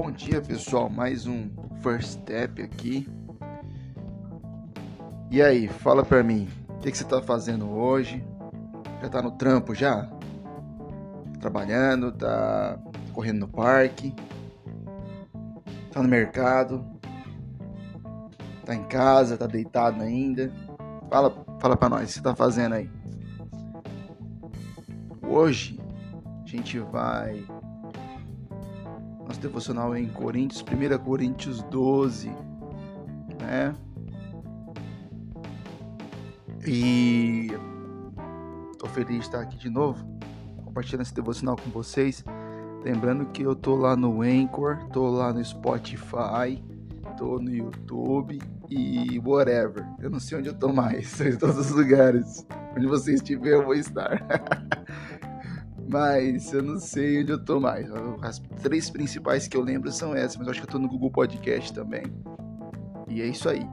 Bom dia, pessoal. Mais um First Step aqui. E aí, fala pra mim, o que, que, você tá fazendo hoje? Já tá no trampo já? Trabalhando, tá correndo no parque? Tá no mercado? Tá em casa, tá deitado ainda? Fala, fala pra nós, o que você tá fazendo aí? Hoje a gente vai nosso devocional em Coríntios, 1 Coríntios 12, né? E tô feliz de estar aqui de novo, compartilhando esse devocional com vocês. Lembrando que eu tô lá no Anchor, tô lá no Spotify, tô no YouTube e whatever. Eu não sei onde eu tô mais, em todos os lugares. Onde você estiver, eu vou estar. Mas eu não sei onde eu tô mais. As três principais que eu lembro são essas, mas eu acho que eu tô no Google Podcast também. E é isso aí.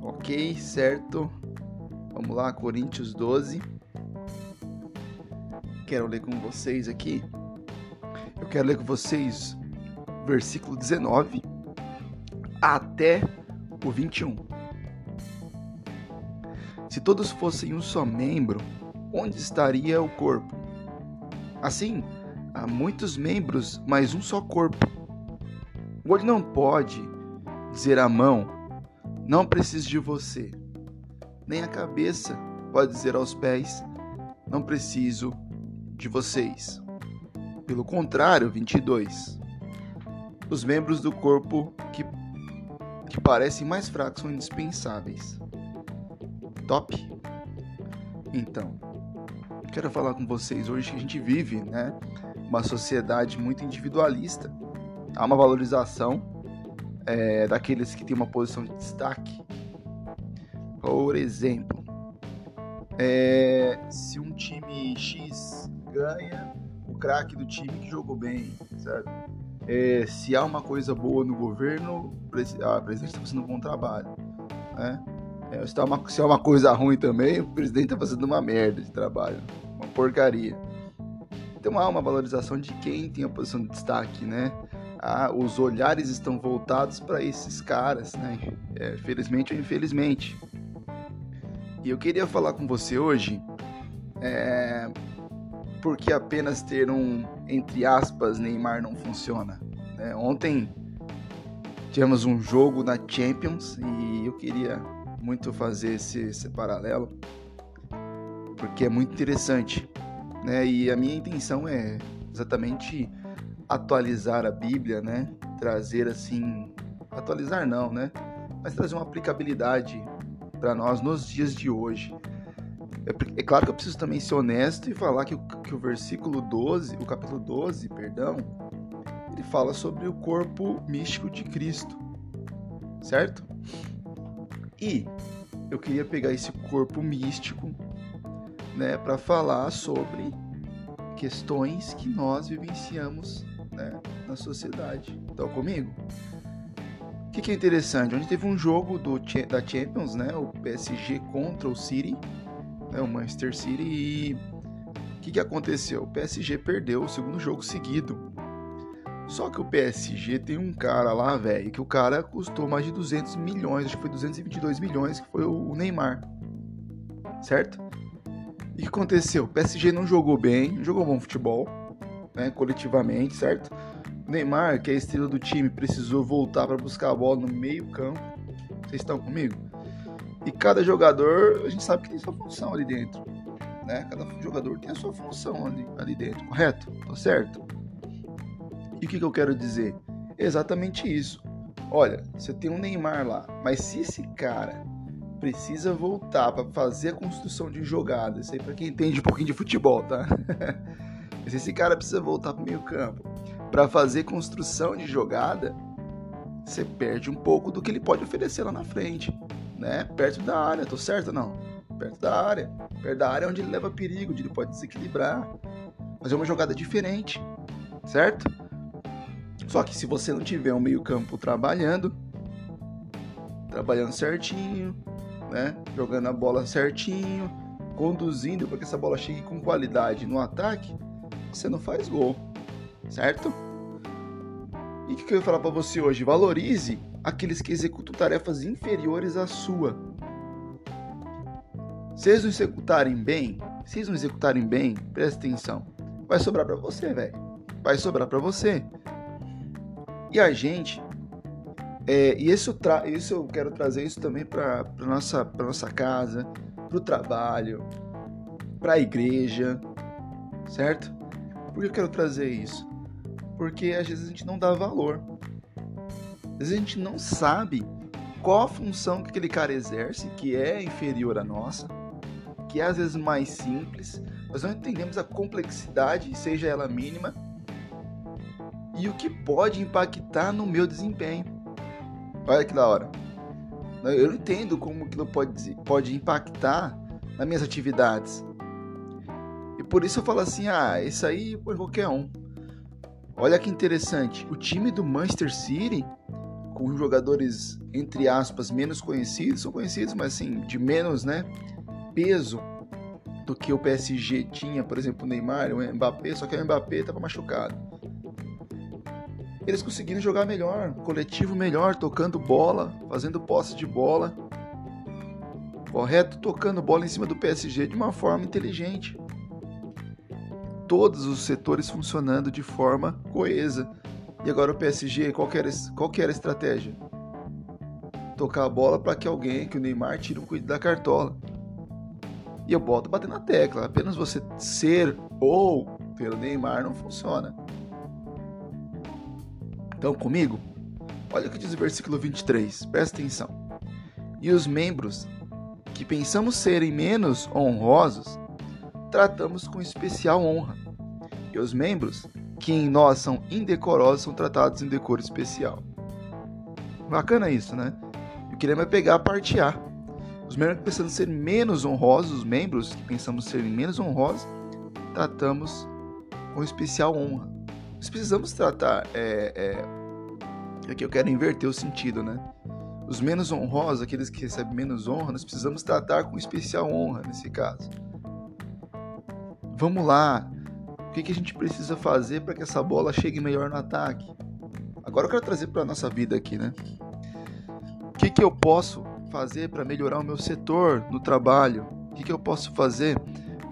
Ok, certo? Vamos lá, Coríntios 12. Quero ler com vocês aqui. Eu quero ler com vocês versículo 19 até o 21. Se todos fossem um só membro, onde estaria o corpo? Assim, há muitos membros, mas um só corpo. O olho não pode dizer à mão: Não preciso de você. Nem a cabeça pode dizer aos pés: Não preciso de vocês. Pelo contrário, 22. Os membros do corpo que, que parecem mais fracos são indispensáveis. Top? Então, quero falar com vocês hoje que a gente vive, né, uma sociedade muito individualista. Há uma valorização é, daqueles que têm uma posição de destaque. Por exemplo, é, se um time X ganha, o craque do time que jogou bem, sabe? É, se há uma coisa boa no governo, a presidente está fazendo um bom trabalho, né? É, se, tá uma, se é uma coisa ruim também, o presidente está fazendo uma merda de trabalho, uma porcaria. Então há uma valorização de quem tem a posição de destaque, né? Ah, os olhares estão voltados para esses caras, né? É, felizmente ou infelizmente. E eu queria falar com você hoje, é, porque apenas ter um, entre aspas, Neymar não funciona. Né? Ontem tivemos um jogo na Champions e eu queria muito fazer esse, esse paralelo, porque é muito interessante, né? E a minha intenção é exatamente atualizar a Bíblia, né? Trazer assim, atualizar não, né? Mas trazer uma aplicabilidade para nós nos dias de hoje. É, é, claro que eu preciso também ser honesto e falar que o, que o versículo 12, o capítulo 12, perdão, ele fala sobre o corpo místico de Cristo, certo? E eu queria pegar esse corpo místico, né, para falar sobre questões que nós vivenciamos, né, na sociedade. Estão comigo? O que, que, é interessante? Onde teve um jogo do, da Champions, né, o PSG contra o City, né, o Manchester City, e o que, que aconteceu? O PSG perdeu o segundo jogo seguido só que o PSG tem um cara lá, velho, que o cara custou mais de 200 milhões, acho que foi 222 milhões, que foi o Neymar. Certo? E o que aconteceu? O PSG não jogou bem, não jogou bom futebol, né, coletivamente, certo? O Neymar, que é a estrela do time, precisou voltar para buscar a bola no meio-campo. Vocês estão comigo? E cada jogador, a gente sabe que tem sua função ali dentro, né? Cada jogador tem a sua função ali, ali dentro, correto? Tá certo? E o que, que eu quero dizer? Exatamente isso. Olha, você tem um Neymar lá, mas se esse cara precisa voltar para fazer a construção de jogada, isso aí para quem entende um pouquinho de futebol, tá? se esse cara precisa voltar para o meio campo para fazer construção de jogada, você perde um pouco do que ele pode oferecer lá na frente, né? Perto da área, tô certo ou não? Perto da área, perto da área onde ele leva perigo, onde ele pode desequilibrar, fazer uma jogada diferente, certo? Só que se você não tiver um meio-campo trabalhando, trabalhando certinho, né? Jogando a bola certinho, conduzindo para que essa bola chegue com qualidade no ataque, você não faz gol, certo? E o que eu ia falar para você hoje? Valorize aqueles que executam tarefas inferiores à sua. Se eles não executarem bem, se eles não executarem bem, presta atenção, vai sobrar para você, velho. Vai sobrar para você. E a gente, é, e isso, isso eu quero trazer isso também para nossa, nossa casa, para o trabalho, para a igreja, certo? Por que eu quero trazer isso? Porque às vezes a gente não dá valor. Às vezes a gente não sabe qual a função que aquele cara exerce, que é inferior à nossa, que é às vezes mais simples, nós não entendemos a complexidade, seja ela mínima, e o que pode impactar no meu desempenho. Olha que da hora. Eu não entendo como aquilo pode, pode impactar nas minhas atividades. E por isso eu falo assim: ah, isso aí por qualquer um. Olha que interessante, o time do Manchester City, com jogadores entre aspas menos conhecidos, são conhecidos, mas assim, de menos, né, peso do que o PSG tinha, por exemplo, o Neymar, o Mbappé, só que o Mbappé estava machucado. Eles conseguiram jogar melhor, coletivo melhor, tocando bola, fazendo posse de bola. Correto? Tocando bola em cima do PSG de uma forma inteligente todos os setores funcionando de forma coesa. E agora o PSG, qual que era, qual que era a estratégia? Tocar a bola para que alguém, que o Neymar, tire um cuidado da cartola. E eu boto bater na tecla. Apenas você ser ou pelo Neymar não funciona. Então, comigo? Olha o que diz o versículo 23. Presta atenção. E os membros que pensamos serem menos honrosos, tratamos com especial honra e os membros, que em nós são indecorosos, são tratados em decoro especial. Bacana isso, né? Eu queria me pegar a parte A. Os membros que pensamos ser menos honrosos, os membros que pensamos serem menos honrosos, tratamos com especial honra. Nós precisamos tratar. É, é, aqui eu quero inverter o sentido, né? Os menos honrosos, aqueles que recebem menos honra, nós precisamos tratar com especial honra nesse caso. Vamos lá, o que, que a gente precisa fazer para que essa bola chegue melhor no ataque? Agora eu quero trazer para nossa vida aqui, né? O que, que eu posso fazer para melhorar o meu setor no trabalho? O que, que eu posso fazer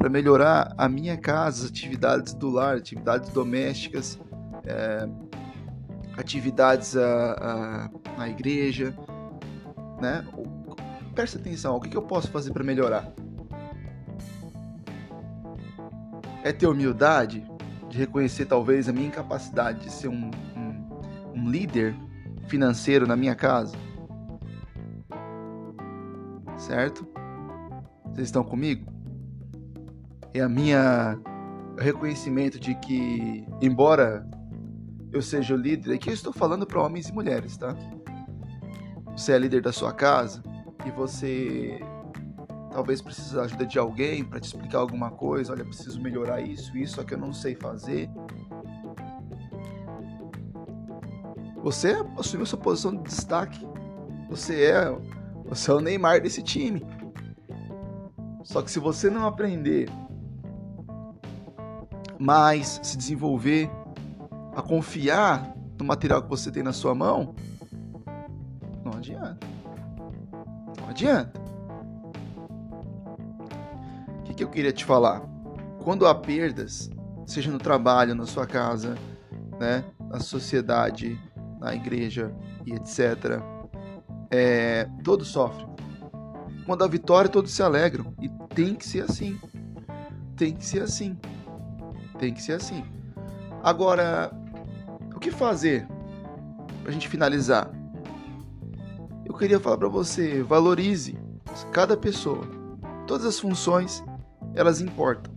para melhorar a minha casa, as atividades do lar, atividades domésticas, é, atividades a, a, na igreja, né? Presta atenção, o que, que eu posso fazer para melhorar? é ter humildade de reconhecer talvez a minha incapacidade de ser um, um, um líder financeiro na minha casa? Certo? Vocês estão comigo? É a minha reconhecimento de que, embora eu seja o líder, aqui eu estou falando para homens e mulheres, tá? Você é líder da sua casa e você talvez precise da ajuda de alguém para te explicar alguma coisa, olha, preciso melhorar isso, isso, só que eu não sei fazer. Você assumiu sua posição de destaque. Você é, você é o Neymar desse time. Só que se você não aprender mais, se desenvolver, a confiar no material que você tem na sua mão, não adianta. Não adianta. que eu queria te falar? Quando há perdas, seja no trabalho, na sua casa, né, na sociedade, na igreja e etc., é, todos sofrem. Quando há vitória, todos se alegram. E tem que ser assim. Tem que ser assim. Tem que ser assim. Agora, o que fazer para a gente finalizar? Eu queria falar para você, valorize cada pessoa, todas as funções elas importam.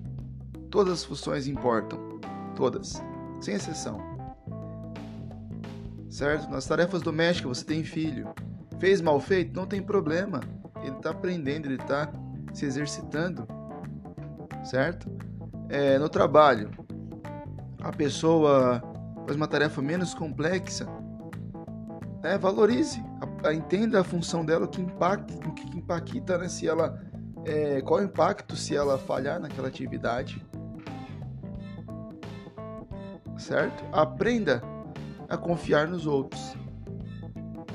Todas as funções importam. Todas. Sem exceção. Certo? Nas tarefas domésticas você tem filho. Fez mal feito? Não tem problema. Ele está aprendendo, ele está se exercitando. Certo? É, no trabalho, a pessoa faz uma tarefa menos complexa. Né? Valorize, a, a, entenda a função dela, o que impacta, o que impacta né? se ela é, qual o impacto se ela falhar naquela atividade. Certo? Aprenda a confiar nos outros.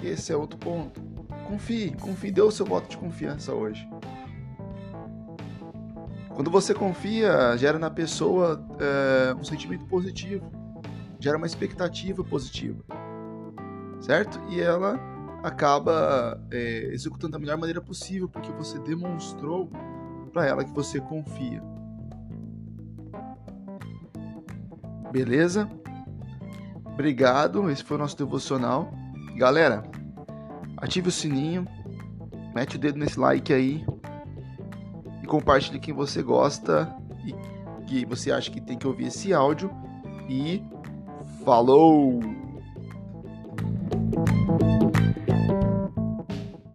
Esse é outro ponto. Confie, confie, dê o seu voto de confiança hoje. Quando você confia, gera na pessoa é, um sentimento positivo, gera uma expectativa positiva, certo? E ela acaba é, executando da melhor maneira possível, porque você demonstrou para ela que você confia. Beleza? Obrigado, esse foi o nosso devocional. Galera, ative o sininho, mete o dedo nesse like aí compartilhe quem você gosta e que você acha que tem que ouvir esse áudio. E falou!